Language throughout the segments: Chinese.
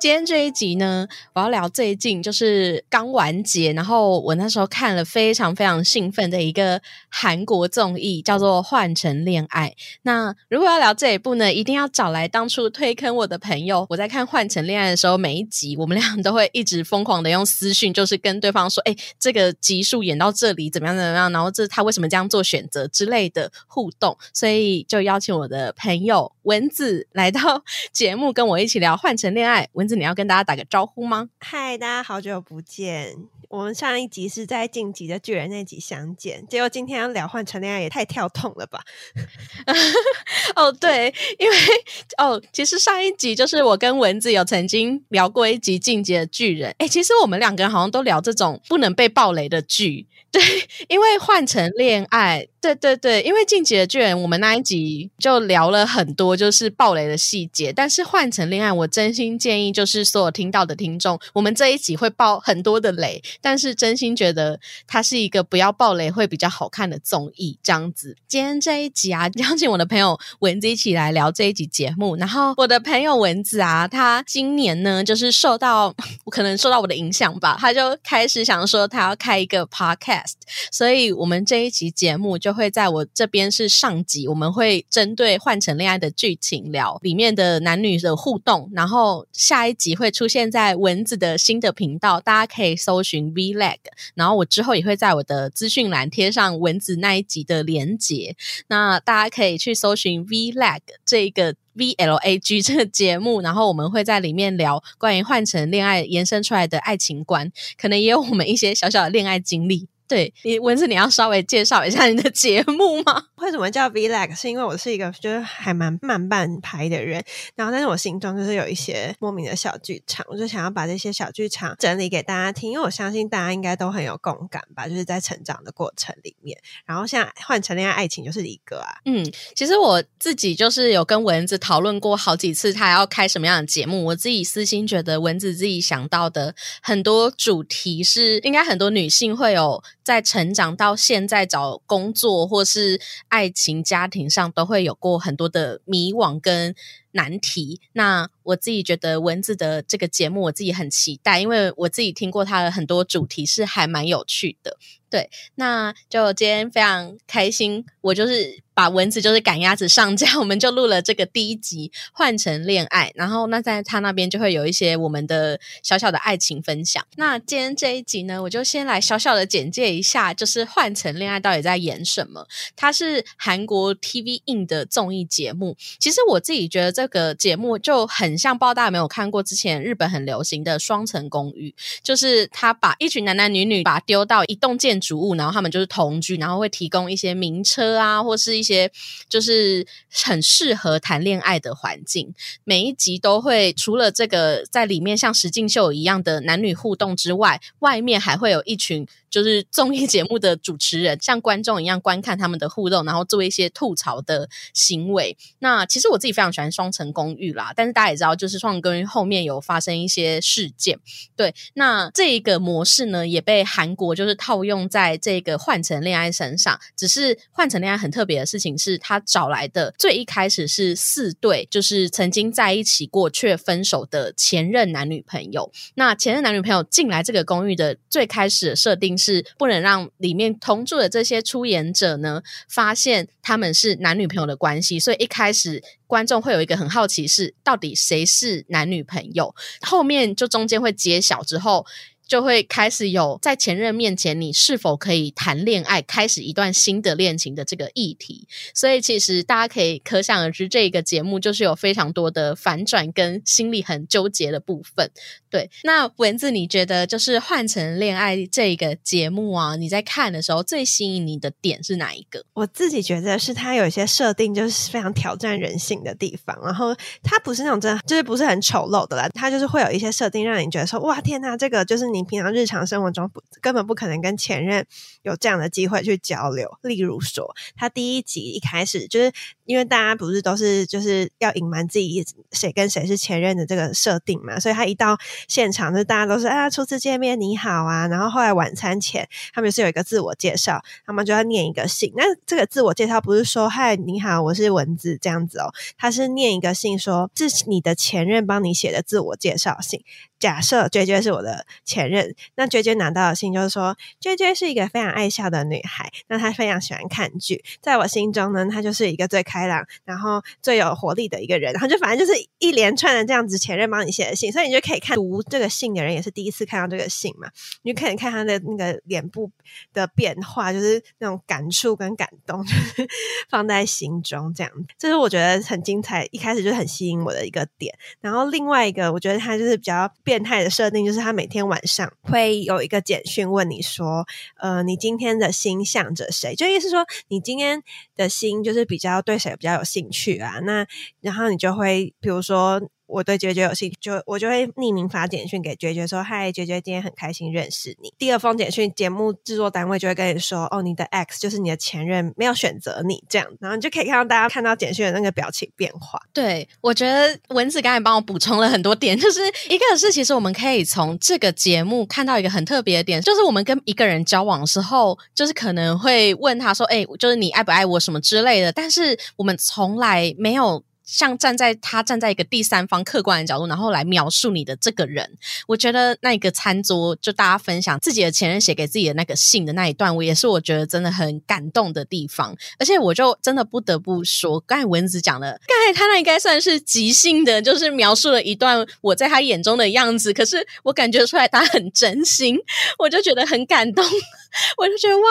今天这一集呢，我要聊最近就是刚完结，然后我那时候看了非常非常兴奋的一个韩国综艺，叫做《换乘恋爱》。那如果要聊这一部呢，一定要找来当初推坑我的朋友。我在看《换乘恋爱》的时候，每一集我们俩都会一直疯狂的用私讯，就是跟对方说：“哎，这个集数演到这里怎么样怎么样？然后这他为什么这样做选择之类的互动。”所以就邀请我的朋友蚊子来到 节目，跟我一起聊《换乘恋爱》。蚊子，你要跟大家打个招呼吗？嗨，大家好久不见！我们上一集是在晋级的巨人那集相见，结果今天要聊换成恋爱，也太跳痛了吧？哦，对，因为哦，其实上一集就是我跟蚊子有曾经聊过一集晋级的巨人。哎，其实我们两个人好像都聊这种不能被暴雷的剧。对，因为换成恋爱，对对对，因为晋级的巨人，我们那一集就聊了很多就是暴雷的细节。但是换成恋爱，我真心建议就是所有听到的听众，我们这一集会爆很多的雷，但是真心觉得它是一个不要暴雷会比较好看的综艺。这样子，今天这一集啊，邀请我的朋友蚊子一起来聊这一集节目。然后我的朋友蚊子啊，他今年呢就是受到 可能受到我的影响吧，他就开始想说他要开一个 podcast。所以，我们这一集节目就会在我这边是上集，我们会针对换成恋爱的剧情聊里面的男女的互动，然后下一集会出现在蚊子的新的频道，大家可以搜寻 Vlag，然后我之后也会在我的资讯栏贴上蚊子那一集的连结，那大家可以去搜寻 Vlag 这个 Vlag 这个节目，然后我们会在里面聊关于换成恋爱延伸出来的爱情观，可能也有我们一些小小的恋爱经历。对你文字，你要稍微介绍一下你的节目吗？为什么叫 Vlog？是因为我是一个就是还蛮慢半拍的人，然后但是我心中就是有一些莫名的小剧场，我就想要把这些小剧场整理给大家听，因为我相信大家应该都很有共感吧，就是在成长的过程里面。然后像换成恋爱爱情就是一个啊，嗯，其实我自己就是有跟蚊子讨论过好几次，他要开什么样的节目。我自己私心觉得蚊子自己想到的很多主题是应该很多女性会有。在成长到现在找工作或是爱情家庭上，都会有过很多的迷惘跟难题。那我自己觉得文字的这个节目，我自己很期待，因为我自己听过他的很多主题是还蛮有趣的。对，那就今天非常开心，我就是把蚊子就是赶鸭子上架，我们就录了这个第一集换成恋爱，然后那在他那边就会有一些我们的小小的爱情分享。那今天这一集呢，我就先来小小的简介一下，就是换成恋爱到底在演什么？它是韩国 TV in 的综艺节目。其实我自己觉得这个节目就很像，不知道大有没有看过之前日本很流行的双层公寓，就是他把一群男男女女把丢到一栋建筑物，然后他们就是同居，然后会提供一些名车啊，或是一些就是很适合谈恋爱的环境。每一集都会除了这个在里面像实境秀一样的男女互动之外，外面还会有一群。就是综艺节目的主持人，像观众一样观看他们的互动，然后做一些吐槽的行为。那其实我自己非常喜欢《双层公寓》啦，但是大家也知道，就是《双层公寓》后面有发生一些事件。对，那这一个模式呢，也被韩国就是套用在这个换成恋爱身上。只是换成恋爱很特别的事情是，他找来的最一开始是四对，就是曾经在一起过却分手的前任男女朋友。那前任男女朋友进来这个公寓的最开始的设定。是不能让里面同住的这些出演者呢发现他们是男女朋友的关系，所以一开始观众会有一个很好奇是到底谁是男女朋友，后面就中间会揭晓之后。就会开始有在前任面前，你是否可以谈恋爱，开始一段新的恋情的这个议题。所以其实大家可以可想而知，这一个节目就是有非常多的反转跟心里很纠结的部分。对，那文字你觉得就是换成恋爱这个节目啊，你在看的时候最吸引你的点是哪一个？我自己觉得是它有一些设定就是非常挑战人性的地方，然后它不是那种真的就是不是很丑陋的啦，它就是会有一些设定让你觉得说哇天呐，这个就是你。平常日常生活中不根本不可能跟前任有这样的机会去交流。例如说，他第一集一开始就是因为大家不是都是就是要隐瞒自己谁跟谁是前任的这个设定嘛，所以他一到现场就大家都是啊初次见面你好啊，然后后来晚餐前他们是有一个自我介绍，他们就要念一个信。那这个自我介绍不是说嗨你好我是文字这样子哦，他是念一个信说这是你的前任帮你写的自我介绍信。假设娟娟是我的前任，那娟娟拿到的信就是说，娟娟是一个非常爱笑的女孩，那她非常喜欢看剧，在我心中呢，她就是一个最开朗，然后最有活力的一个人，然后就反正就是一连串的这样子前任帮你写的信，所以你就可以看读这个信的人也是第一次看到这个信嘛，你就可以看他的那个脸部的变化，就是那种感触跟感动，就是放在心中这样，这是我觉得很精彩，一开始就很吸引我的一个点，然后另外一个我觉得他就是比较。变态的设定就是他每天晚上会有一个简讯问你说，呃，你今天的心向着谁？就意思说你今天的心就是比较对谁比较有兴趣啊？那然后你就会比如说。我对绝绝有兴趣，就我就会匿名发简讯给绝绝说：“嗨，绝绝，今天很开心认识你。”第二封简讯，节目制作单位就会跟你说：“哦，你的 X 就是你的前任，没有选择你。”这样，然后你就可以看到大家看到简讯的那个表情变化。对我觉得蚊子刚才帮我补充了很多点，就是一个是其实我们可以从这个节目看到一个很特别的点，就是我们跟一个人交往的时候，就是可能会问他说：“哎，就是你爱不爱我什么之类的。”但是我们从来没有。像站在他站在一个第三方客观的角度，然后来描述你的这个人，我觉得那个餐桌就大家分享自己的前任写给自己的那个信的那一段，我也是我觉得真的很感动的地方。而且我就真的不得不说，刚才蚊子讲的，刚才他那应该算是即兴的，就是描述了一段我在他眼中的样子。可是我感觉出来他很真心，我就觉得很感动，我就觉得哇。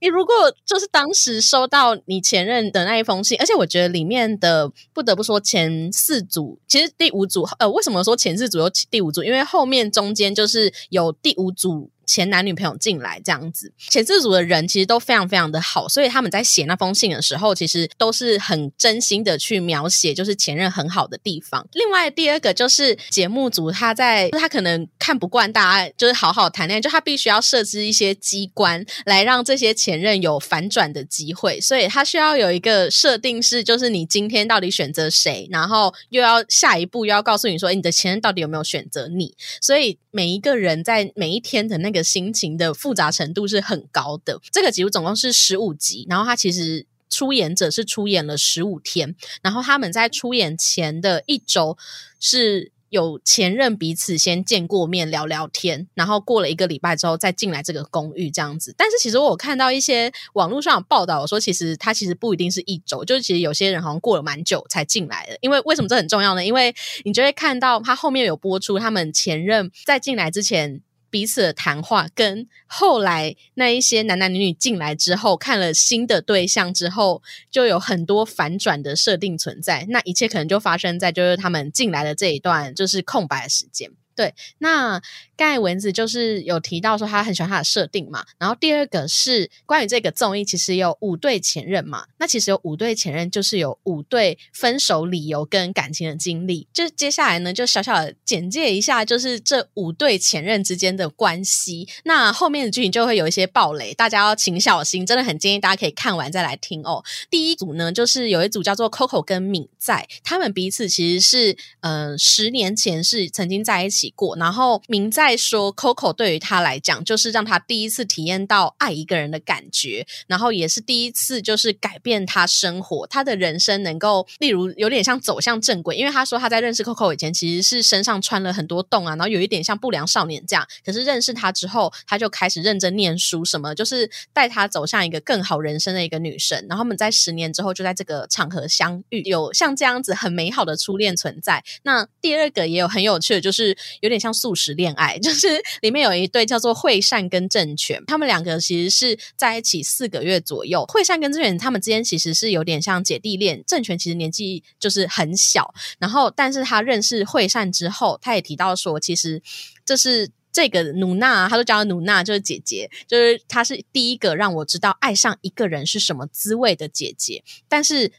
你如果就是当时收到你前任的那一封信，而且我觉得里面的不得不说前四组，其实第五组呃，为什么说前四组有第五组？因为后面中间就是有第五组。前男女朋友进来这样子，前四组的人其实都非常非常的好，所以他们在写那封信的时候，其实都是很真心的去描写，就是前任很好的地方。另外第二个就是节目组他在他可能看不惯大家就是好好谈恋爱，就他必须要设置一些机关来让这些前任有反转的机会，所以他需要有一个设定是，就是你今天到底选择谁，然后又要下一步又要告诉你说，哎你的前任到底有没有选择你，所以每一个人在每一天的那个。心情的复杂程度是很高的。这个节目总共是十五集，然后他其实出演者是出演了十五天，然后他们在出演前的一周是有前任彼此先见过面聊聊天，然后过了一个礼拜之后再进来这个公寓这样子。但是其实我看到一些网络上报道说，其实他其实不一定是一周，就是其实有些人好像过了蛮久才进来的。因为为什么这很重要呢？因为你就会看到他后面有播出他们前任在进来之前。彼此的谈话，跟后来那一些男男女女进来之后，看了新的对象之后，就有很多反转的设定存在。那一切可能就发生在就是他们进来的这一段就是空白的时间。对，那盖蚊子就是有提到说他很喜欢他的设定嘛。然后第二个是关于这个综艺，其实有五对前任嘛。那其实有五对前任，就是有五对分手理由跟感情的经历。就接下来呢，就小小的简介一下，就是这五对前任之间的关系。那后面的剧情就会有一些暴雷，大家要请小心。真的很建议大家可以看完再来听哦。第一组呢，就是有一组叫做 Coco 跟敏在，他们彼此其实是嗯十年前是曾经在一起。过，然后敏在再说，Coco 对于他来讲，就是让他第一次体验到爱一个人的感觉，然后也是第一次，就是改变他生活，他的人生能够，例如有点像走向正轨。因为他说他在认识 Coco 以前，其实是身上穿了很多洞啊，然后有一点像不良少年这样。可是认识他之后，他就开始认真念书，什么就是带他走向一个更好人生的一个女生。然后我们在十年之后就在这个场合相遇，有像这样子很美好的初恋存在。那第二个也有很有趣的，就是。有点像素食恋爱，就是里面有一对叫做惠善跟正权，他们两个其实是在一起四个月左右。惠善跟正权他们之间其实是有点像姐弟恋，正权其实年纪就是很小，然后但是他认识惠善之后，他也提到说，其实这是这个努娜，他都叫努娜，就是姐姐，就是她是第一个让我知道爱上一个人是什么滋味的姐姐，但是。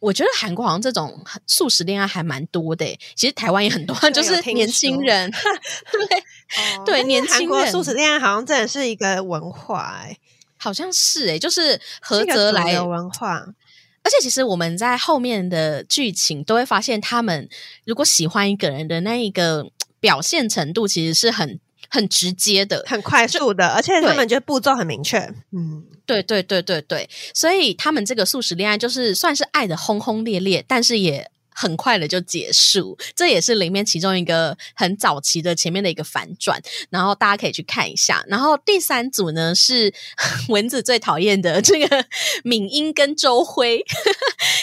我觉得韩国好像这种素食恋爱还蛮多的，其实台湾也很多，就 是年轻人，对对，年轻韩国素食恋爱好像真的是一个文化，哎，好像是哎，就是合则来文化。而且其实我们在后面的剧情都会发现，他们如果喜欢一个人的那一个表现程度，其实是很很直接的、很快速的，而且他们觉得步骤很明确。嗯，对对对对对，所以他们这个素食恋爱就是算是爱的轰轰烈烈，但是也。很快的就结束，这也是里面其中一个很早期的前面的一个反转，然后大家可以去看一下。然后第三组呢是 蚊子最讨厌的这个 敏英跟周辉，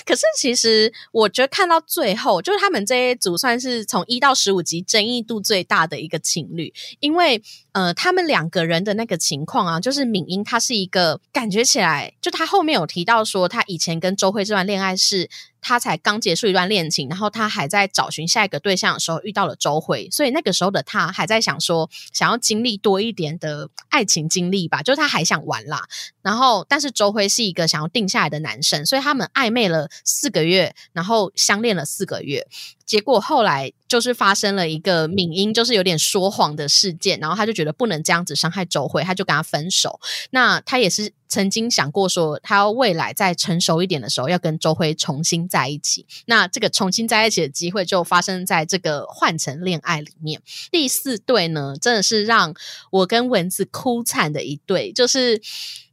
可是其实我觉得看到最后，就是他们这一组算是从一到十五集争议度最大的一个情侣，因为呃，他们两个人的那个情况啊，就是敏英她是一个感觉起来，就他后面有提到说，他以前跟周辉这段恋爱是。他才刚结束一段恋情，然后他还在找寻下一个对象的时候遇到了周慧，所以那个时候的他还在想说，想要经历多一点的爱情经历吧，就是他还想玩啦。然后，但是周辉是一个想要定下来的男生，所以他们暧昧了四个月，然后相恋了四个月。结果后来就是发生了一个敏英就是有点说谎的事件，然后他就觉得不能这样子伤害周慧，他就跟他分手。那他也是曾经想过说，他未来再成熟一点的时候，要跟周辉重新在一起。那这个重新在一起的机会就发生在这个换成恋爱里面。第四对呢，真的是让我跟蚊子哭惨的一对，就是。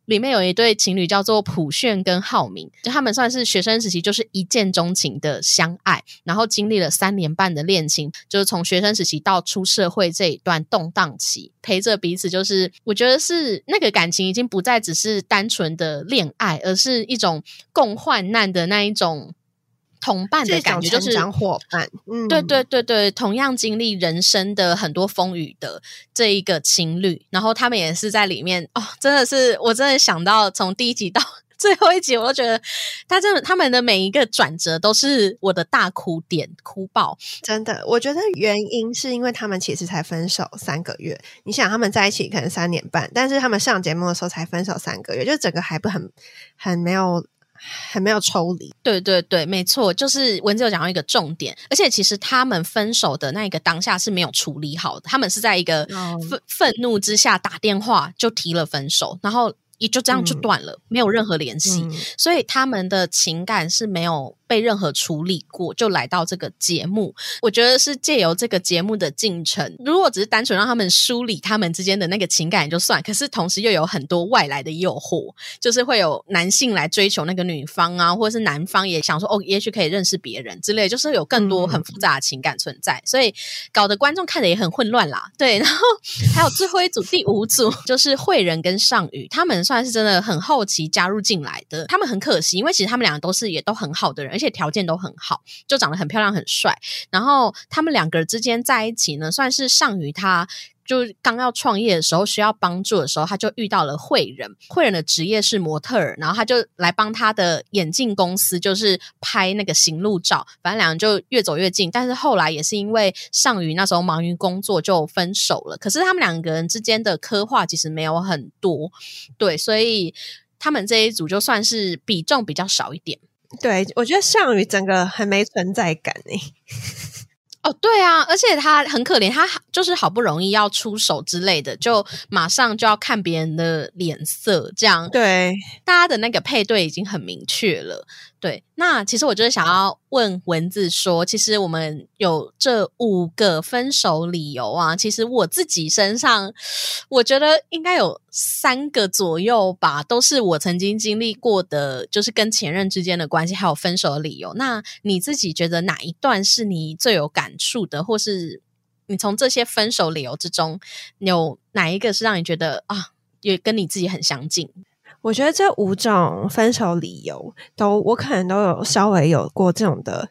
里面有一对情侣叫做普炫跟浩明，就他们算是学生时期就是一见钟情的相爱，然后经历了三年半的恋情，就是从学生时期到出社会这一段动荡期，陪着彼此，就是我觉得是那个感情已经不再只是单纯的恋爱，而是一种共患难的那一种。同伴的感觉就是伙伴，嗯，对对对对，同样经历人生的很多风雨的这一个情侣，然后他们也是在里面哦，真的是我真的想到从第一集到 最后一集，我都觉得他真的他们的每一个转折都是我的大哭点，哭爆，真的，我觉得原因是因为他们其实才分手三个月，你想他们在一起可能三年半，但是他们上节目的时候才分手三个月，就整个还不很很没有。还没有抽离，对对对，没错，就是文字有讲到一个重点，而且其实他们分手的那个当下是没有处理好的，他们是在一个愤愤怒之下打电话就提了分手，然后也就这样就断了，没有任何联系，所以他们的情感是没有。被任何处理过就来到这个节目，我觉得是借由这个节目的进程。如果只是单纯让他们梳理他们之间的那个情感也就算，可是同时又有很多外来的诱惑，就是会有男性来追求那个女方啊，或者是男方也想说哦，也许可以认识别人之类，就是有更多很复杂的情感存在，所以搞得观众看的也很混乱啦。对，然后还有最后一组第五组就是惠仁跟尚宇，他们算是真的很好奇加入进来的，他们很可惜，因为其实他们两个都是也都很好的人，而且。条件都很好，就长得很漂亮、很帅。然后他们两个之间在一起呢，算是上于他就刚要创业的时候需要帮助的时候，他就遇到了慧仁。慧仁的职业是模特儿，然后他就来帮他的眼镜公司，就是拍那个行路照。反正两人就越走越近。但是后来也是因为上宇那时候忙于工作，就分手了。可是他们两个人之间的刻画其实没有很多，对，所以他们这一组就算是比重比较少一点。对，我觉得项羽整个很没存在感诶。哦，对啊，而且他很可怜，他就是好不容易要出手之类的，就马上就要看别人的脸色，这样。对，大家的那个配对已经很明确了。对，那其实我就是想要问文字说，其实我们有这五个分手理由啊，其实我自己身上，我觉得应该有三个左右吧，都是我曾经经历过的，就是跟前任之间的关系，还有分手的理由。那你自己觉得哪一段是你最有感触的，或是你从这些分手理由之中，有哪一个是让你觉得啊，也跟你自己很相近？我觉得这五种分手理由都，我可能都有稍微有过这种的。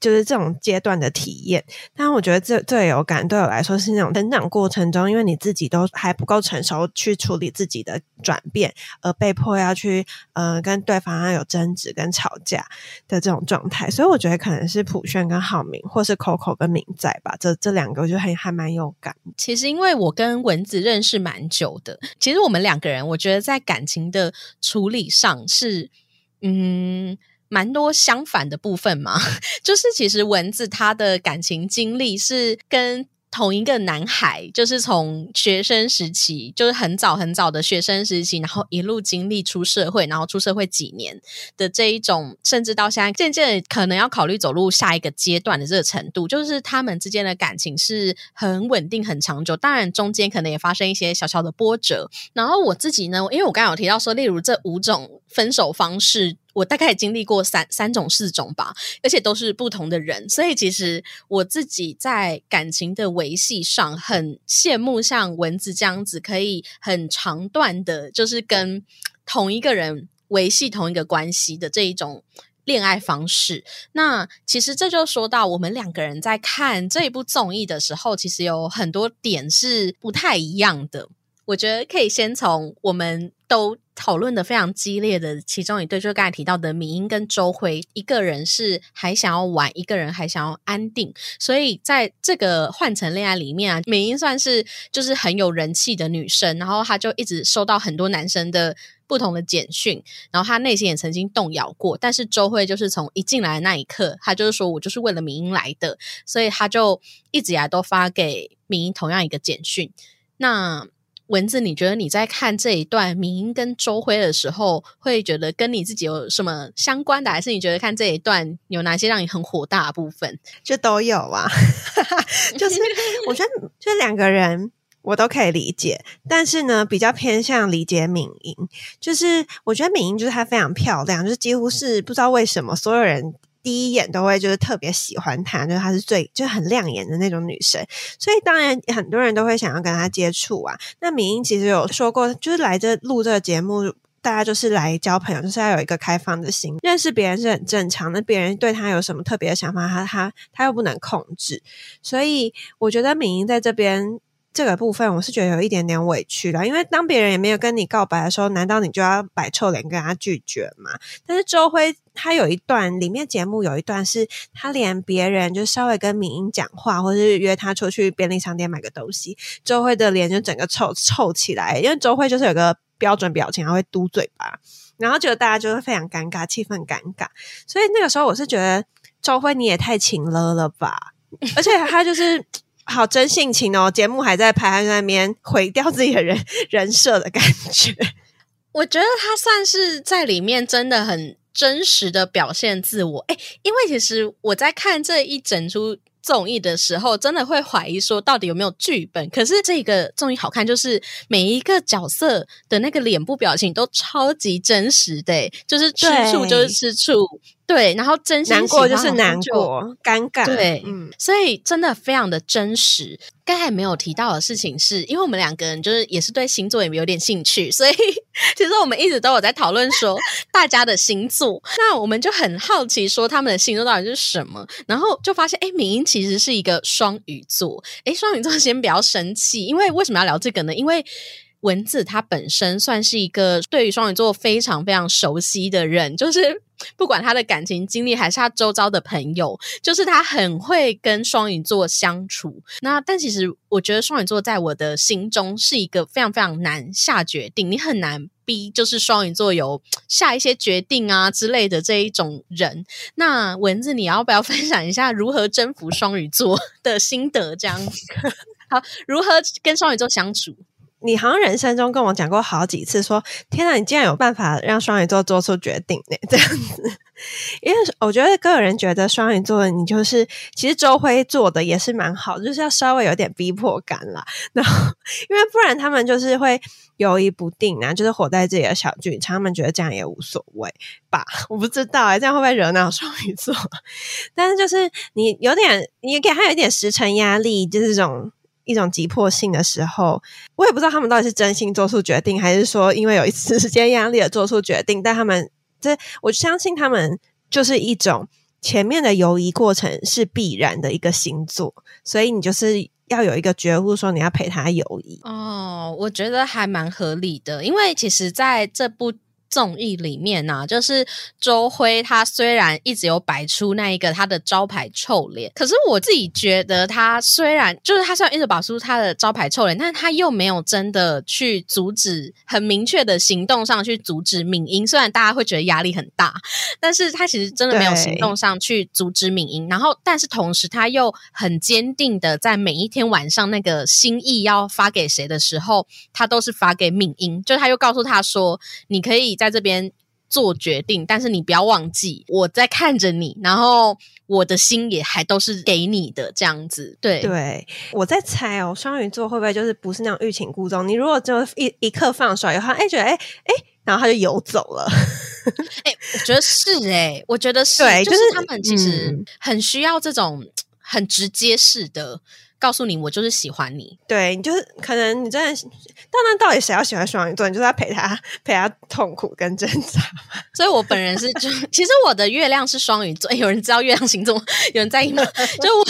就是这种阶段的体验，但我觉得这最有感对我来说是那种成长过程中，因为你自己都还不够成熟去处理自己的转变，而被迫要去呃跟对方要有争执跟吵架的这种状态，所以我觉得可能是普炫跟浩明，或是 Coco 跟明仔吧，这这两个我觉得还还蛮有感。其实因为我跟蚊子认识蛮久的，其实我们两个人，我觉得在感情的处理上是嗯。蛮多相反的部分嘛，就是其实蚊子他的感情经历是跟同一个男孩，就是从学生时期，就是很早很早的学生时期，然后一路经历出社会，然后出社会几年的这一种，甚至到现在渐渐可能要考虑走入下一个阶段的这个程度，就是他们之间的感情是很稳定、很长久。当然，中间可能也发生一些小小的波折。然后我自己呢，因为我刚刚有提到说，例如这五种分手方式。我大概经历过三三种四种吧，而且都是不同的人，所以其实我自己在感情的维系上很羡慕像蚊子这样子，可以很长段的，就是跟同一个人维系同一个关系的这一种恋爱方式。那其实这就说到我们两个人在看这一部综艺的时候，其实有很多点是不太一样的。我觉得可以先从我们都讨论的非常激烈的其中一对，就是刚才提到的米英跟周辉，一个人是还想要玩，一个人还想要安定。所以在这个换乘恋爱里面啊，米英算是就是很有人气的女生，然后她就一直收到很多男生的不同的简讯，然后她内心也曾经动摇过。但是周辉就是从一进来的那一刻，他就是说我就是为了米英来的，所以他就一直以来都发给米英同样一个简讯。那文字，你觉得你在看这一段明英跟周辉的时候，会觉得跟你自己有什么相关的，还是你觉得看这一段有哪些让你很火大的部分？就都有啊，就是我觉得这两个人我都可以理解，但是呢，比较偏向理解敏英。就是我觉得敏英就是她非常漂亮，就是几乎是不知道为什么所有人。第一眼都会就是特别喜欢她，就是她是最就很亮眼的那种女生，所以当然很多人都会想要跟她接触啊。那敏英其实有说过，就是来这录这个节目，大家就是来交朋友，就是要有一个开放的心，认识别人是很正常的。别人对她有什么特别的想法，她她她又不能控制，所以我觉得敏英在这边。这个部分我是觉得有一点点委屈了，因为当别人也没有跟你告白的时候，难道你就要摆臭脸跟他拒绝吗？但是周辉他有一段里面节目有一段是他连别人就稍微跟敏英讲话，或是约他出去便利商店买个东西，周辉的脸就整个臭臭起来，因为周辉就是有个标准表情，他会嘟嘴巴，然后觉得大家就会非常尴尬，气氛尴尬。所以那个时候我是觉得周辉你也太勤了了吧，而且他就是。好真性情哦！节目还在拍，还在那边毁掉自己的人人设的感觉。我觉得他算是在里面真的很真实的表现自我。哎，因为其实我在看这一整出综艺的时候，真的会怀疑说到底有没有剧本。可是这个综艺好看，就是每一个角色的那个脸部表情都超级真实的，就是吃醋就是吃醋。对，然后真心难过就是难过，尴尬。对，嗯，所以真的非常的真实。刚才没有提到的事情是，因为我们两个人就是也是对星座也有点兴趣，所以 其实我们一直都有在讨论说 大家的星座。那我们就很好奇说他们的星座到底是什么，然后就发现，哎，敏英其实是一个双鱼座。哎，双鱼座先不要生气，因为为什么要聊这个呢？因为文字它本身算是一个对于双鱼座非常非常熟悉的人，就是。不管他的感情经历，还是他周遭的朋友，就是他很会跟双鱼座相处。那但其实我觉得双鱼座在我的心中是一个非常非常难下决定，你很难逼，就是双鱼座有 下一些决定啊之类的这一种人。那文字，你要不要 分享一下如何征服双鱼座的心得？这样 好，如何跟双鱼座相处？你好像人生中跟我讲过好几次，说天哪，你竟然有办法让双鱼座做出决定呢？这样子，因为我觉得个人觉得双鱼座的你就是，其实周辉做的也是蛮好，就是要稍微有点逼迫感啦。然后，因为不然他们就是会犹豫不定啊，就是活在自己的小剧场，他们觉得这样也无所谓吧？我不知道哎，这样会不会惹恼双鱼座？但是就是你有点，你给他有一点时辰压力，就是这种。一种急迫性的时候，我也不知道他们到底是真心做出决定，还是说因为有一次时间压力而做出决定。但他们这，我相信他们就是一种前面的犹疑过程是必然的一个星座，所以你就是要有一个觉悟，说你要陪他犹疑。哦，我觉得还蛮合理的，因为其实在这部。综艺里面呢，就是周辉他虽然一直有摆出那一个他的招牌臭脸，可是我自己觉得他虽然就是他虽然一直摆出他的招牌臭脸，但是他又没有真的去阻止很明确的行动上去阻止敏英。虽然大家会觉得压力很大，但是他其实真的没有行动上去阻止敏英。然后，但是同时他又很坚定的在每一天晚上那个心意要发给谁的时候，他都是发给敏英。就他又告诉他说：“你可以。”在这边做决定，但是你不要忘记我在看着你，然后我的心也还都是给你的这样子。对对，我在猜哦，双鱼座会不会就是不是那种欲擒故纵？你如果就一一刻放手以后，哎，觉得哎哎，然后他就游走了。哎，我觉得是哎，我觉得是，就是他们其实很需要这种很直接式的。告诉你，我就是喜欢你。对你就是可能你真的，当然到底谁要喜欢双鱼座？你就是要陪他 陪他痛苦跟挣扎。所以我本人是就，其实我的月亮是双鱼座。有人知道月亮星座？有人在意吗？就我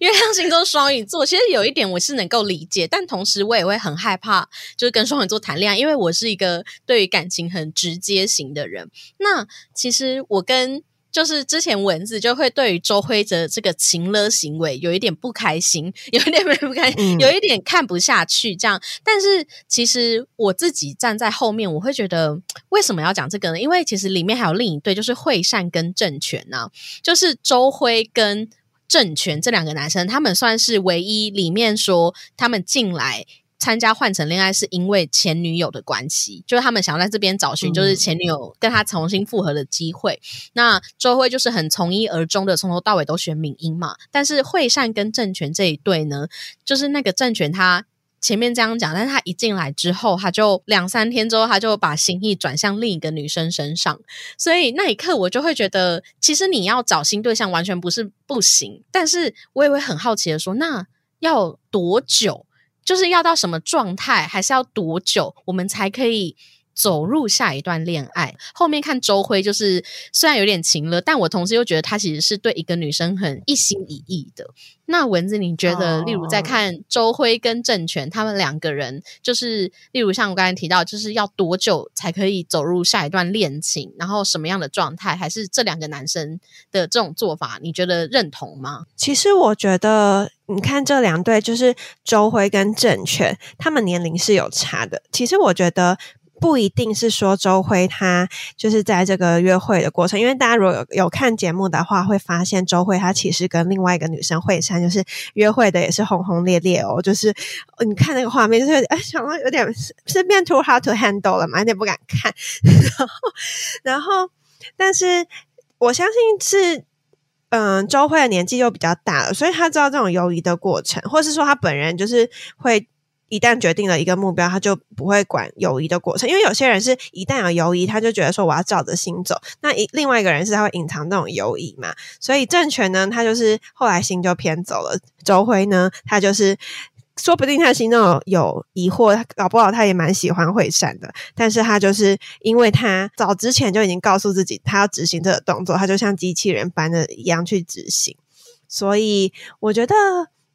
月亮星座双鱼座，其实有一点我是能够理解，但同时我也会很害怕，就是跟双鱼座谈恋爱，因为我是一个对于感情很直接型的人。那其实我跟。就是之前蚊子就会对于周辉哲这个情勒行为有一点不开心，有一点不开心，有一点看不下去这样。但是其实我自己站在后面，我会觉得为什么要讲这个呢？因为其实里面还有另一对，就是惠善跟郑权呢，就是周辉跟郑权这两个男生，他们算是唯一里面说他们进来。参加换成恋爱是因为前女友的关系，就是他们想要在这边找寻，就是前女友跟他重新复合的机会。那周辉就是很从一而终的，从头到尾都选敏英嘛。但是惠善跟郑权这一对呢，就是那个郑权他前面这样讲，但是他一进来之后，他就两三天之后，他就把心意转向另一个女生身上。所以那一刻，我就会觉得，其实你要找新对象完全不是不行，但是我也会很好奇的说，那要多久？就是要到什么状态，还是要多久，我们才可以走入下一段恋爱？后面看周辉，就是虽然有点情了，但我同时又觉得他其实是对一个女生很一心一意的。那蚊子，你觉得，例如在看周辉跟郑权他们两个人，就是例如像我刚才提到，就是要多久才可以走入下一段恋情？然后什么样的状态？还是这两个男生的这种做法，你觉得认同吗？其实我觉得，你看这两对，就是周辉跟郑权，他们年龄是有差的。其实我觉得。不一定是说周辉他就是在这个约会的过程，因为大家如果有有看节目的话，会发现周辉他其实跟另外一个女生惠珊就是约会的也是轰轰烈烈哦，就是你看那个画面就是哎想到有点是变 too hard to handle 了嘛，有点不敢看。然后然后但是我相信是嗯周辉的年纪又比较大了，所以他知道这种犹豫的过程，或是说他本人就是会。一旦决定了一个目标，他就不会管友谊的过程，因为有些人是一旦有犹疑，他就觉得说我要照着心走。那一另外一个人是他会隐藏那种犹疑嘛，所以政权呢，他就是后来心就偏走了。周辉呢，他就是说不定他心中有有疑惑，搞不好他也蛮喜欢惠善的，但是他就是因为他早之前就已经告诉自己他要执行这个动作，他就像机器人般的一样去执行，所以我觉得。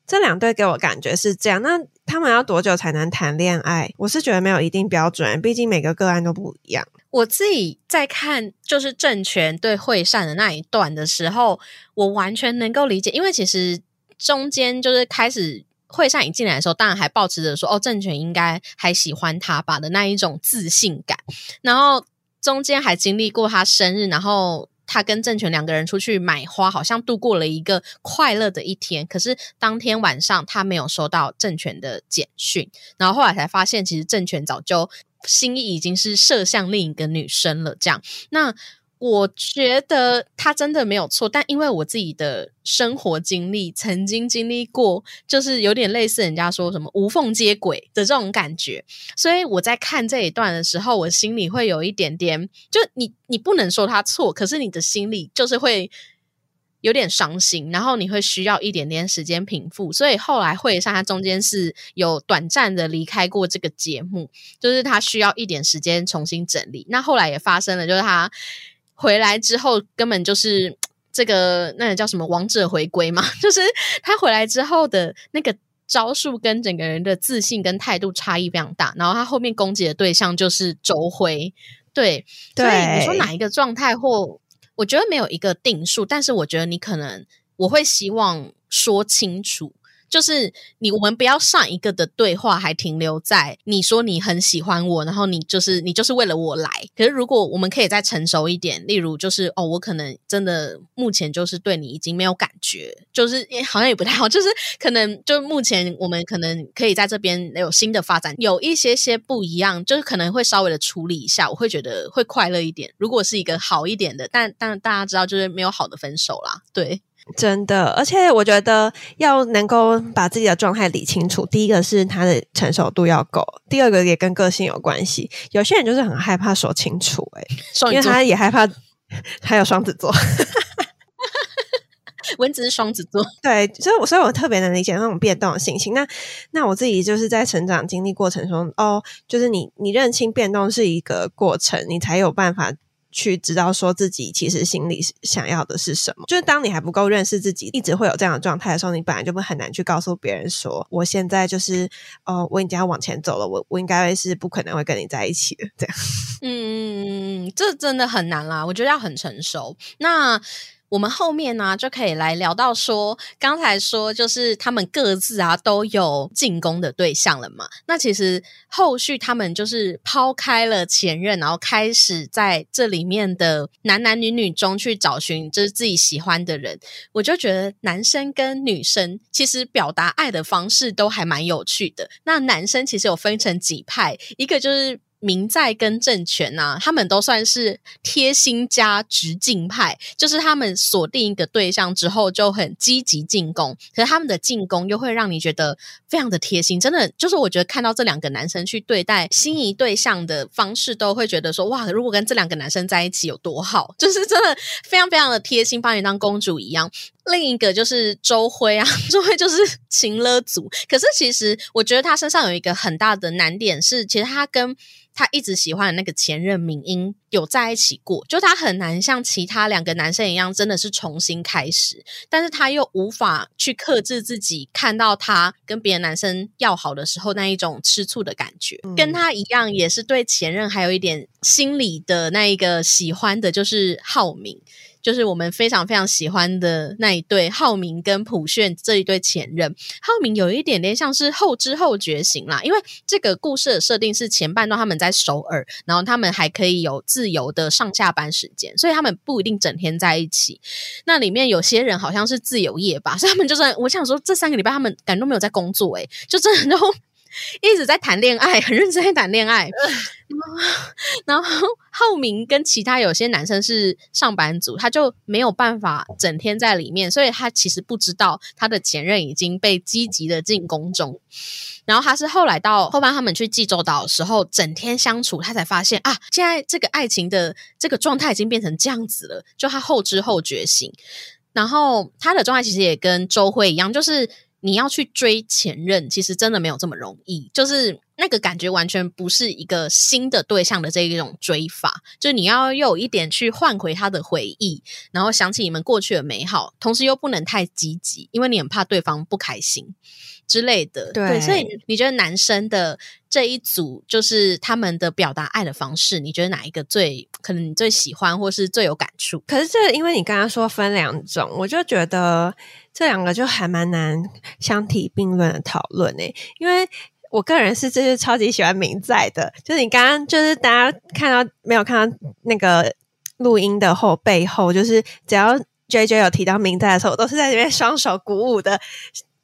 这两对给我感觉是这样，那他们要多久才能谈恋爱？我是觉得没有一定标准，毕竟每个个案都不一样。我自己在看就是政权对惠善的那一段的时候，我完全能够理解，因为其实中间就是开始惠善一进来的时候，当然还保持着说哦，政权应该还喜欢他吧的那一种自信感，然后中间还经历过他生日，然后。他跟郑权两个人出去买花，好像度过了一个快乐的一天。可是当天晚上，他没有收到郑权的简讯，然后后来才发现，其实郑权早就心意已经是射向另一个女生了。这样，那。我觉得他真的没有错，但因为我自己的生活经历，曾经经历过，就是有点类似人家说什么无缝接轨的这种感觉，所以我在看这一段的时候，我心里会有一点点，就你你不能说他错，可是你的心里就是会有点伤心，然后你会需要一点点时间平复，所以后来会上他中间是有短暂的离开过这个节目，就是他需要一点时间重新整理。那后来也发生了，就是他。回来之后，根本就是这个那个叫什么王者回归嘛，就是他回来之后的那个招数跟整个人的自信跟态度差异非常大。然后他后面攻击的对象就是周辉，对，所以你说哪一个状态或，我觉得没有一个定数，但是我觉得你可能我会希望说清楚。就是你，我们不要上一个的对话还停留在你说你很喜欢我，然后你就是你就是为了我来。可是如果我们可以再成熟一点，例如就是哦，我可能真的目前就是对你已经没有感觉，就是也好像也不太好，就是可能就目前我们可能可以在这边有新的发展，有一些些不一样，就是可能会稍微的处理一下，我会觉得会快乐一点。如果是一个好一点的，但但大家知道就是没有好的分手啦，对。真的，而且我觉得要能够把自己的状态理清楚，第一个是他的成熟度要够，第二个也跟个性有关系。有些人就是很害怕说清楚、欸，因为他也害怕，还有双子座，蚊子是双子座，对，所以我所以我特别能理解那种变动的心情。那那我自己就是在成长经历过程中，哦，就是你你认清变动是一个过程，你才有办法。去知道说自己其实心里想要的是什么，就是当你还不够认识自己，一直会有这样的状态的时候，你本来就不很难去告诉别人说，我现在就是哦，我已经要往前走了，我我应该是不可能会跟你在一起的，这样。嗯，这真的很难啦，我觉得要很成熟。那我们后面呢、就可以来聊到说，刚才说就是他们各自啊都有进攻的对象了嘛。那其实后续他们就是抛开了前任，然后开始在这里面的男男女女中去找寻就是自己喜欢的人。我就觉得男生跟女生其实表达爱的方式都还蛮有趣的。那男生其实有分成几派，一个就是。民在跟政权呐、他们都算是贴心加直进派，就是他们锁定一个对象之后就很积极进攻，可是他们的进攻又会让你觉得非常的贴心，真的就是我觉得看到这两个男生去对待心仪对象的方式，都会觉得说哇，如果跟这两个男生在一起有多好，就是真的非常非常的贴心，把你当公主一样。另一个就是周辉啊，周辉就是情勒族。可是其实我觉得他身上有一个很大的难点是，其实他跟他一直喜欢的那个前任敏英有在一起过，就他很难像其他两个男生一样，真的是重新开始，但是他又无法去克制自己看到他跟别的男生要好的时候那一种吃醋的感觉，嗯跟他一样，也是对前任还有一点心里的那一个喜欢的，就是浩明。就是我们非常非常喜欢的那一对浩明跟朴炫这一对前任，浩明有一点点像是后知后觉型啦，因为这个故事的设定是前半段他们在首尔，然后他们还可以有自由的上下班时间，所以他们不一定整天在一起。那里面有些人好像是自由业吧，所以他们就是我想说这三个礼拜他们感觉都没有在工作、欸，就真的都 一直在谈恋爱，很认真在谈恋爱。然后浩明跟其他有些男生是上班族，他就没有办法整天在里面，所以他其实不知道他的前任已经被积极的进攻中。然后他是后来到后半他们去济州岛的时候，整天相处，他才发现啊，现在这个爱情的这个状态已经变成这样子了，就他后知后觉醒。然后他的状态其实也跟周辉一样，就是你要去追前任，其实真的没有这么容易，就是那个感觉完全不是一个新的对象的这一种追法，就你要又有一点去换回他的回忆，然后想起你们过去的美好，同时又不能太积极，因为你很怕对方不开心。之类的。对所以你觉得男生的这一组，就是他们的表达爱的方式，你觉得哪一个最可能你最喜欢，或是最有感触？可是这因为你刚刚说分两种，我就觉得这两个就还蛮难相提并论的讨论诶，因为。我个人是就是超级喜欢明在的，就是你刚刚就是大家看到没有看到那个录音的后背后，就是只要 J J 有提到明在的时候，我都是在那边双手鼓舞的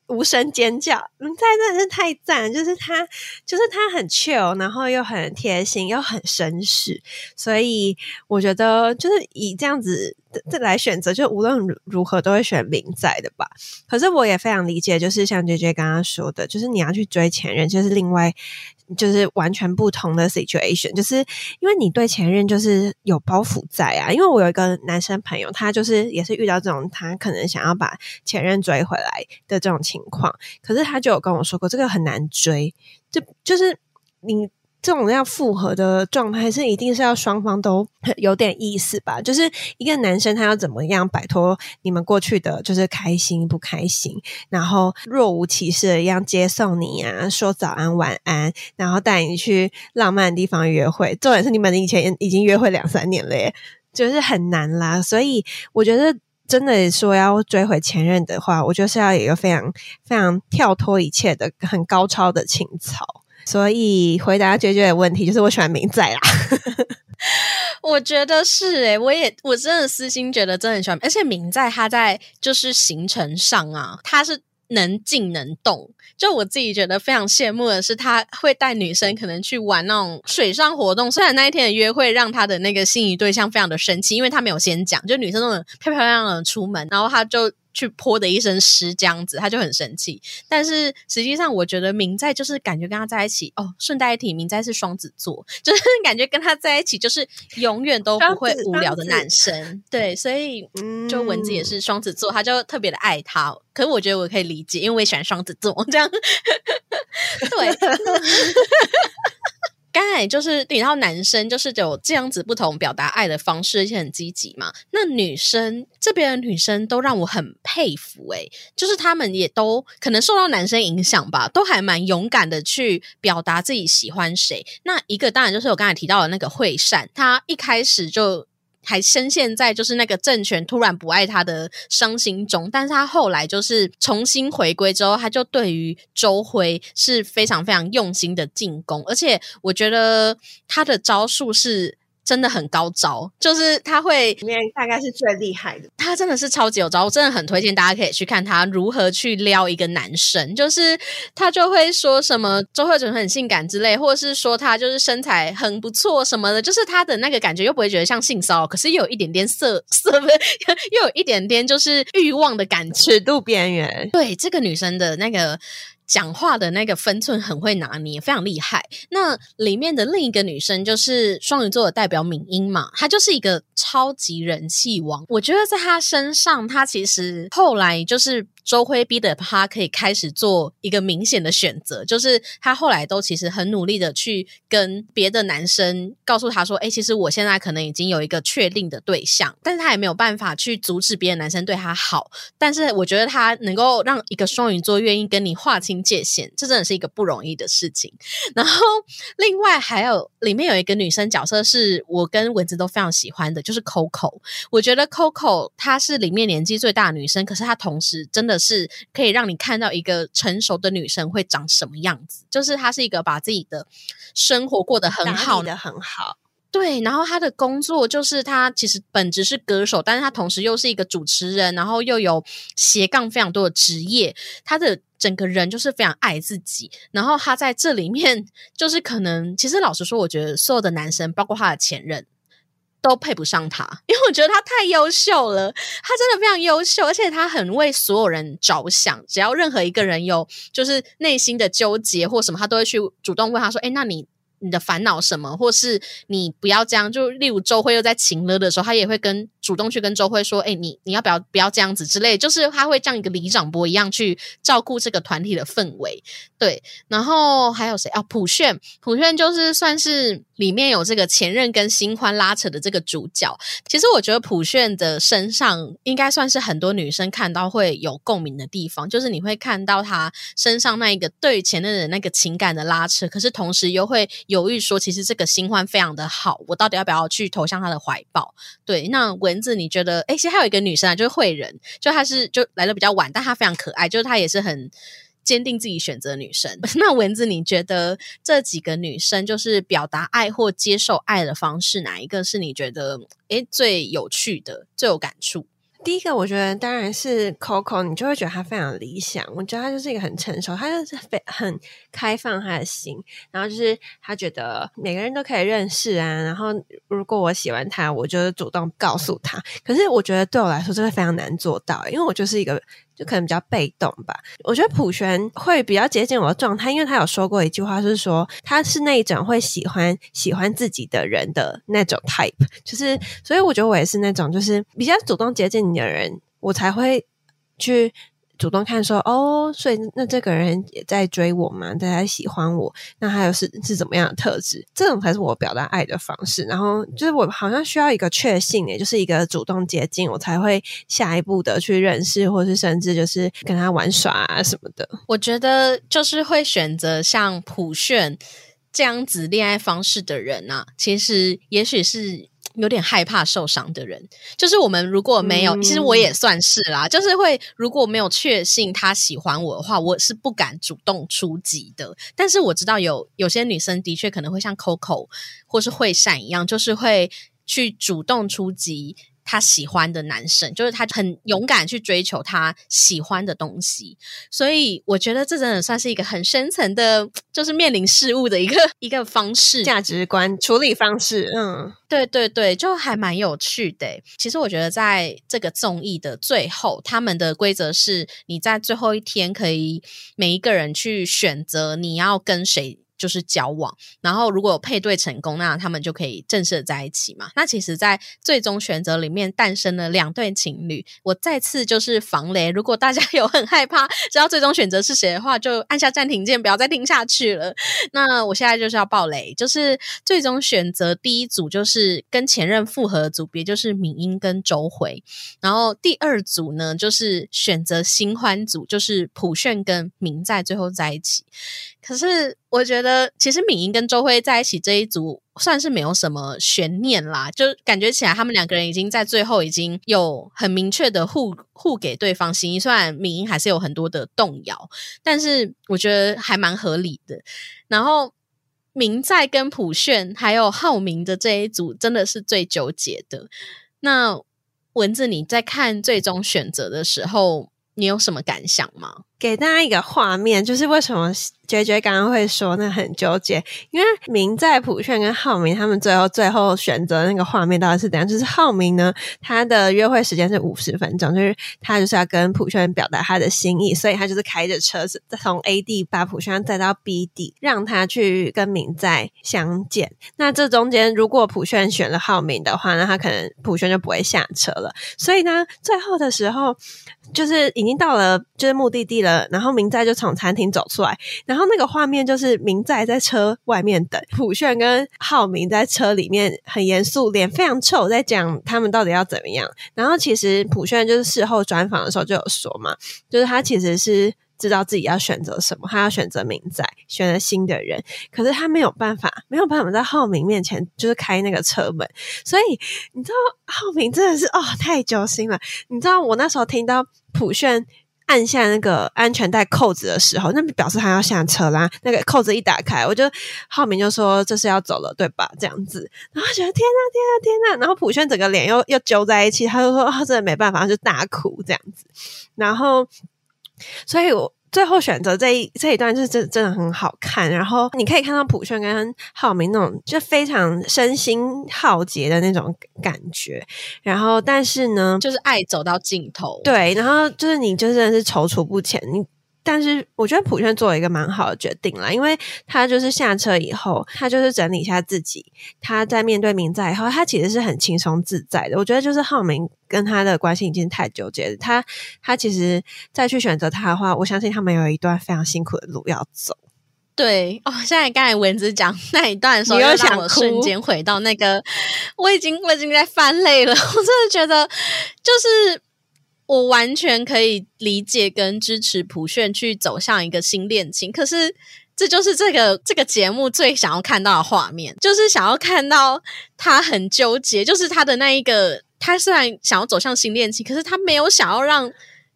无声尖叫。明在真的是太赞，就是他就是他很 chill，然后又很贴心，又很绅士，所以我觉得就是以这样子这来选择，就无论如何都会选明在的吧。可是我也非常理解，就是像姐姐刚刚说的，就是你要去追前任，就是另外就是完全不同的 situation，就是因为你对前任就是有包袱在啊。因为我有一个男生朋友，他就是也是遇到这种他可能想要把前任追回来的这种情况，可是他就有跟我说过，这个很难追，就就是你。这种要复合的状态是一定是要双方都 有点意思吧？就是一个男生他要怎么样摆脱你们过去的就是开心不开心，然后若无其事的一样接送你啊，说早安晚安，然后带你去浪漫的地方约会。重点是你们以前已经约会两三年了耶，就是很难啦。所以我觉得。真的说要追回前任的话，我就是要有一个非常非常跳脱一切的很高超的情操。所以回答绝绝的问题，就是我喜欢明仔啦。我觉得是诶，我也我真的私心觉得真的很喜欢，而且明在他在就是行程上啊，他是。能静能动，就我自己觉得非常羡慕的是，他会带女生可能去玩那种水上活动。虽然那一天的约会让他的那个心仪对象非常的生气，因为他没有先讲，就女生都很漂漂亮亮的出门，然后他就。去泼的一身湿这样子，他就很生气。但是实际上，我觉得明在就是感觉跟他在一起哦。顺带一提，明在是双子座，就是感觉跟他在一起就是永远都不会无聊的男生。对，所以就蚊子也是双子座，他就特别的爱他。可是我觉得我可以理解，因为我也喜欢双子座这样。对。刚才就是提到男生就是有这样子不同表达爱的方式，而且很积极嘛。那女生这边的女生都让我很佩服，诶，就是他们也都可能受到男生影响吧，都还蛮勇敢的去表达自己喜欢谁。那一个当然就是我刚才提到的那个惠善，她一开始就。还深陷在就是那个政权突然不爱他的伤心中，但是他后来就是重新回归之后，他就对于周辉是非常非常用心的进攻，而且我觉得他的招数是。真的很高招，就是他会里面大概是最厉害的。他真的是超级有招，我真的很推荐大家可以去看他如何去撩一个男生。就是他就会说什么周慧准很性感之类，或者是说他就是身材很不错什么的。就是他的那个感觉又不会觉得像性骚扰，可是又有一点点色 色，又有一点点就是欲望的感尺度边缘。对这个女生的那个。讲话的那个分寸很会拿捏，非常厉害。那里面的另一个女生就是双鱼座的代表敏英嘛，她就是一个超级人气王。我觉得在她身上，她其实后来就是。周辉逼的他可以开始做一个明显的选择，就是他后来都其实很努力的去跟别的男生告诉他说：“哎，其实我现在可能已经有一个确定的对象，但是他也没有办法去阻止别的男生对他好。但是我觉得他能够让一个双鱼座愿意跟你划清界限，这真的是一个不容易的事情。然后另外还有里面有一个女生角色是我跟蚊子都非常喜欢的，就是 Coco。我觉得 Coco 她是里面年纪最大的女生，可是她同时真的。是可以让你看到一个成熟的女生会长什么样子，就是她是一个把自己的生活过得很好的很好，对。然后她的工作就是她其实本职是歌手，但是她同时又是一个主持人，然后又有斜杠非常多的职业。她的整个人就是非常爱自己。然后她在这里面就是可能，其实老实说，我觉得所有的男生，包括她的前任。都配不上他，因为我觉得他太优秀了。他真的非常优秀，而且他很为所有人着想。只要任何一个人有就是内心的纠结或什么，他都会去主动问他说：“哎，那你？”你的烦恼什么，或是你不要这样？就例如周慧又在情了的时候，他也会跟主动去跟周辉说：“哎，你你要不要不要这样子之类。”就是他会像一个李长波一样去照顾这个团体的氛围。对，然后还有谁啊？普炫，普炫就是算是里面有这个前任跟新欢拉扯的这个主角。其实我觉得普炫的身上应该算是很多女生看到会有共鸣的地方，就是你会看到他身上那一个对前任的那个情感的拉扯，可是同时又会。犹豫说，其实这个新欢非常的好，我到底要不要去投向他的怀抱？对，那我蚊子你觉得？哎，其实还有一个女生啊，就是慧人，就她是就来的比较晚，但她非常可爱，就是她也是很坚定自己选择女生。那蚊子你觉得这几个女生就是表达爱或接受爱的方式，哪一个是你觉得哎最有趣的、最有感触？第一个，我觉得当然是 Coco，你就会觉得他非常理想。我觉得他就是一个很成熟，他就是非很开放他的心，然后就是他觉得每个人都可以认识啊。然后如果我喜欢他，我就主动告诉他。可是我觉得对我来说，这个非常难做到，因为我就是一个。就可能比较被动吧。我觉得普璇会比较接近我的状态，因为他有说过一句话，是说他是那一种会喜欢喜欢自己的人的那种 type。就是，所以我觉得我也是那种，就是比较主动接近你的人，我才会去主动看说，哦，所以那这个人也在追我嘛，大家喜欢我，那还有是是怎么样的特质？这种才是我表达爱的方式。然后就是我好像需要一个确信，也就是一个主动接近，我才会下一步的去认识，或是甚至就是跟他玩耍啊什么的。我觉得就是会选择像普炫这样子恋爱方式的人啊，其实也许是。有点害怕受伤的人，就是我们如果没有，其实我也算是啦，就是会如果没有确信他喜欢我的话，我是不敢主动出击的。但是我知道有有些女生的确可能会像 Coco 或是惠善一样，就是会去主动出击。他喜欢的男生，就是他很勇敢去追求他喜欢的东西，所以我觉得这真的算是一个很深层的，就是面临事物的一个 一个方式、价值观、处理方式。嗯，对对对，就还蛮有趣的。其实我觉得在这个综艺的最后，他们的规则是你在最后一天可以每一个人去选择你要跟谁。就是交往，然后如果有配对成功，那他们就可以正式在一起嘛。那其实，在最终选择里面诞生了两对情侣。我再次就是防雷，如果大家 有很害怕知道最终选择是谁的话，就按下暂停键，不要再听下去了。那我现在就是要爆雷，就是最终选择第一组就是跟前任复合组别，就是敏英跟周回。然后第二组呢，就是选择新欢组，就是普炫跟明在最后在一起。可是我觉得，其实敏英跟周辉在一起这一组算是没有什么悬念啦，就感觉起来他们两个人已经在最后已经有很明确的互互给对方心意。虽然敏英还是有很多的动摇，但是我觉得还蛮合理的。然后明在跟普炫还有浩明的这一组真的是最纠结的。那文字你在看最终选择的时候，你有什么感想吗？给大家一个画面，就是为什么 J J 刚刚会说那很纠结，因为明在普炫跟浩明他们最后最后选择那个画面到底是怎样？就是浩明呢，他的约会时间是五十分钟，就是他就是要跟普炫表达他的心意，所以他就是开着车子从 A 地把普炫载到 B 地，让他去跟明在相见。那这中间如果普炫选了浩明的话，那他可能普炫就不会下车了。所以呢，最后的时候就是已经到了就是目的地了。然后明在就从餐厅走出来，然后那个画面就是明在在车外面等普炫跟浩明在车里面很严肃，脸非常臭，在讲他们到底要怎么样。然后其实普炫就是事后专访的时候就有说嘛，就是他其实是知道自己要选择什么，他要选择明在，选择新的人，可是他没有办法，没有办法在浩明面前就是开那个车门。所以你知道浩明真的是哦太揪心了。你知道我那时候听到普炫。按下那个安全带扣子的时候，那表示他要下车啦。那个扣子一打开，我就浩明就说这是要走了，对吧？这样子，然后觉得天呐，天呐，天呐！然后普轩整个脸又又揪在一起，他就说他真的没办法，就大哭这样子。然后，所以我。最后选择这一这一段就是真真的很好看，然后你可以看到朴炫跟浩明那种就非常身心浩劫的那种感觉，然后但是呢，就是爱走到尽头，对，然后就是你就真的是踌躇不前，你。但是我觉得普轩做了一个蛮好的决定啦，因为他就是下车以后，他就是整理一下自己，他在面对明在以后，他其实是很轻松自在的。我觉得就是浩明跟他的关系已经太纠结了，他他其实再去选择他的话，我相信他们有一段非常辛苦的路要走。对哦，现在刚才蚊子讲那一段的时候，又让我瞬间回到那个，我已经我已经在翻泪了，我真的觉得就是。我完全可以理解跟支持普炫去走向一个新恋情，可是这就是这个这个节目最想要看到的画面，就是想要看到他很纠结，就是他的那一个，他虽然想要走向新恋情，可是他没有想要让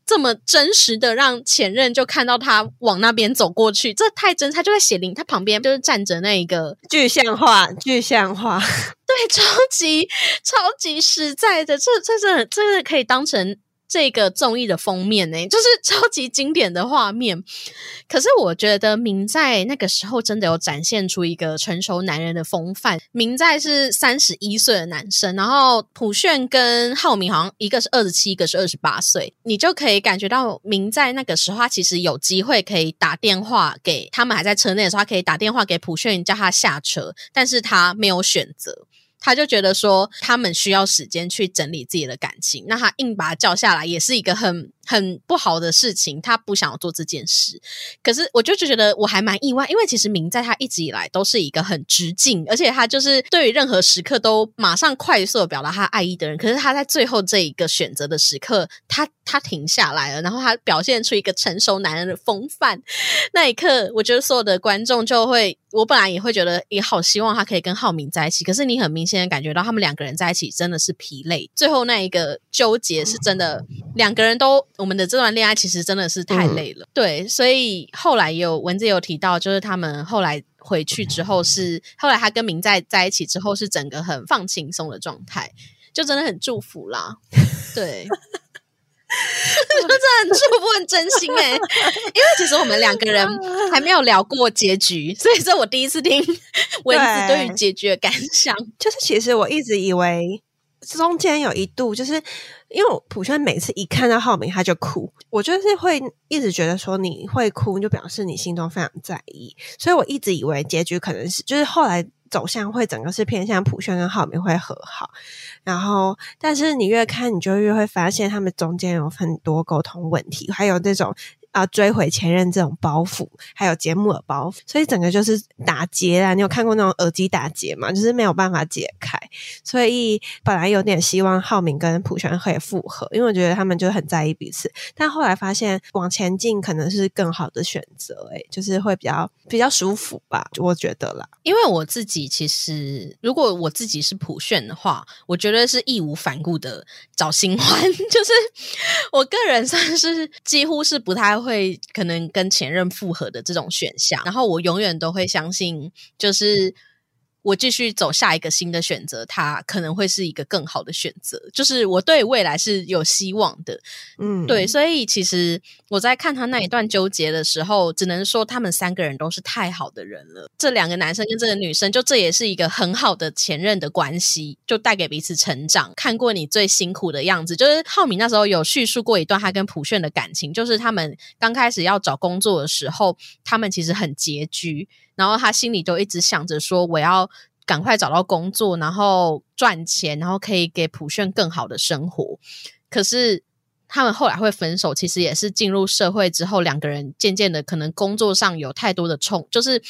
这么真实的让前任就看到他往那边走过去，这太真，他就在写灵，他旁边就是站着那一个具象化，具象化，对，超级超级实在的，这这真的真的可以当成。这个综艺的封面呢，就是 超级经典的画面。可是我觉得明在那个时候真的有展现出一个成熟男人的风范。明在是三十一岁的男生，然后普炫跟浩明好像一个是二十七，一个是二十八岁，你就可以感觉到明在那个时候他其实有机会可以打电话给他们还在车内的时候，他可以打电话给普炫叫他下车，但是他没有选择。他就觉得说，他们需要时间去整理自己的感情，那他硬把他叫下来，也是一个很很不好的事情，他不想做这件事。可是我就觉得我还蛮意外，因为其实明在他一直以来都是一个很直径，而且他就是对于任何时刻都马上快速表达他爱意的人。可是他在最后这一个选择的时刻，他他停下来了，然后他表现出一个成熟男人的风范。那一刻，我觉得所有的观众就会，我本来也会觉得也好希望他可以跟浩明在一起。可是你很明显的感觉到他们两个人在一起真的是疲累，最后那一个纠结是真的，两个人都我们的这段恋爱其实真的是太累了。对，所以后来有文字有提到，就是他们后来回去之后是，后来他跟明在在一起之后是整个很放轻松的状态，就真的很祝福啦。对。我真的很祝福，很真心哎，因为其实我们两个人还没有聊过结局，所以这我第一次听文字对于结局的感想。就是其实我一直以为中间有一度，就是因为普轩每次一看到浩明他就哭，我就是会一直觉得说你会哭，就表示你心中非常在意，所以我一直以为结局可能是就是后来。走向会整个是偏向普轩跟浩明会和好，然后但是你越看你就越会发现他们中间有很多沟通问题，还有这种。啊，追回前任这种包袱，还有节目的包袱，所以整个就是打结啊！你有看过那种耳机打结吗？就是没有办法解开。所以本来有点希望浩明跟朴璇可以复合，因为我觉得他们就很在意彼此。但后来发现往前进可能是更好的选择，诶，就是会比较比较舒服吧，我觉得啦。因为我自己其实，如果我自己是朴炫的话，我觉得是义无反顾的找新欢，就是我个人算是几乎是不太。会会可能跟前任复合的这种选项，然后我永远都会相信，就是。我继续走下一个新的选择，它可能会是一个更好的选择。就是我对未来是有希望的，嗯，对。所以其实我在看他那一段纠结的时候，只能说他们三个人都是太好的人了。这两个男生跟这个女生，就这也是一个很好的前任的关系，就带给彼此成长。看过你最辛苦的样子，就是浩敏那时候有叙述过一段他跟普炫的感情，就是他们刚开始要找工作的时候，他们其实很拮据。然后他心里都一直想着说，我要赶快找到工作，然后赚钱，然后可以给普炫更好的生活。可是他们后来会分手，其实也是进入社会之后，两个人渐渐的可能工作上有太多的冲，就是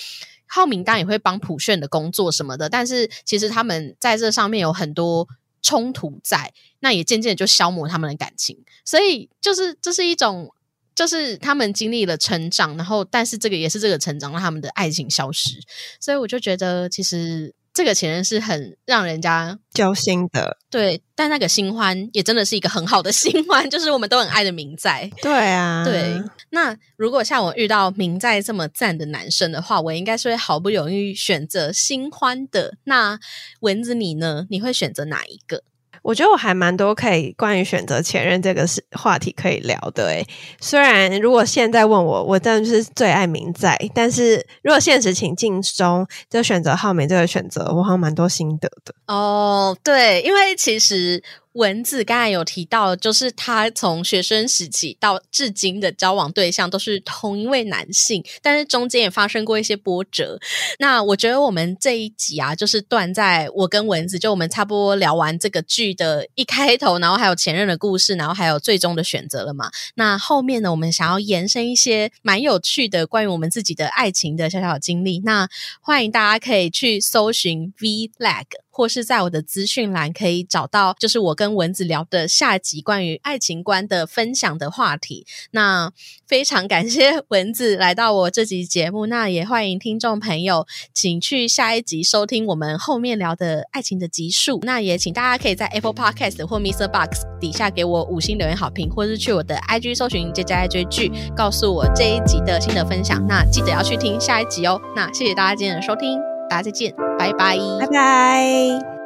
浩明当然也会帮普炫的工作什么的，但是其实他们在这上面有很多冲突在，那也渐渐就消磨他们的感情。所以就是这是一种。就是他们经历了成长，然后但是这个也是这个成长让他们的爱情消失，所以我就觉得其实这个前任是很让人家交心的。对，但那个新欢也真的是一个很好的新欢，就是我们都很爱的明在。对啊，对。那如果像我遇到明在这么赞的男生的话，我应该是会毫不犹豫选择新欢的。那蚊子你呢？你会选择哪一个？我觉得我还蛮多可以关于选择前任这个是话题可以聊的诶。虽然如果现在问我，我真的是最爱明在，但是如果现实情境中就选择浩美这个选择，我好像蛮多心得的。哦，对，因为其实。文字刚才有提到，就是他从学生时期到至今的交往对象都是同一位男性，但是中间也发生过一些波折。那我觉得我们这一集啊，就是断在我跟文字，就我们差不多聊完这个剧的一开头，然后还有前任的故事，然后还有最终的选择了嘛？那后面呢，我们想要延伸一些蛮有趣的关于我们自己的爱情的小小经历。那欢迎大家可以去搜寻 V Lag。或是在我的资讯栏可以找到，就是我跟蚊子聊的下集关于爱情观的分享的话题。那非常感谢 蚊子来到我这集节目，那也欢迎听众朋友，请去下一集收听我们后面聊的爱情的集数。那也请大家可以在 Apple Podcast 或 Mr. Box 底下给我五星留言好评，或是去我的 IG 搜寻“ jji 追剧”，告诉我这一集的心得分享。那记得要去听下一集哦。那谢谢大家今天的收听。大家再见，拜拜，拜拜。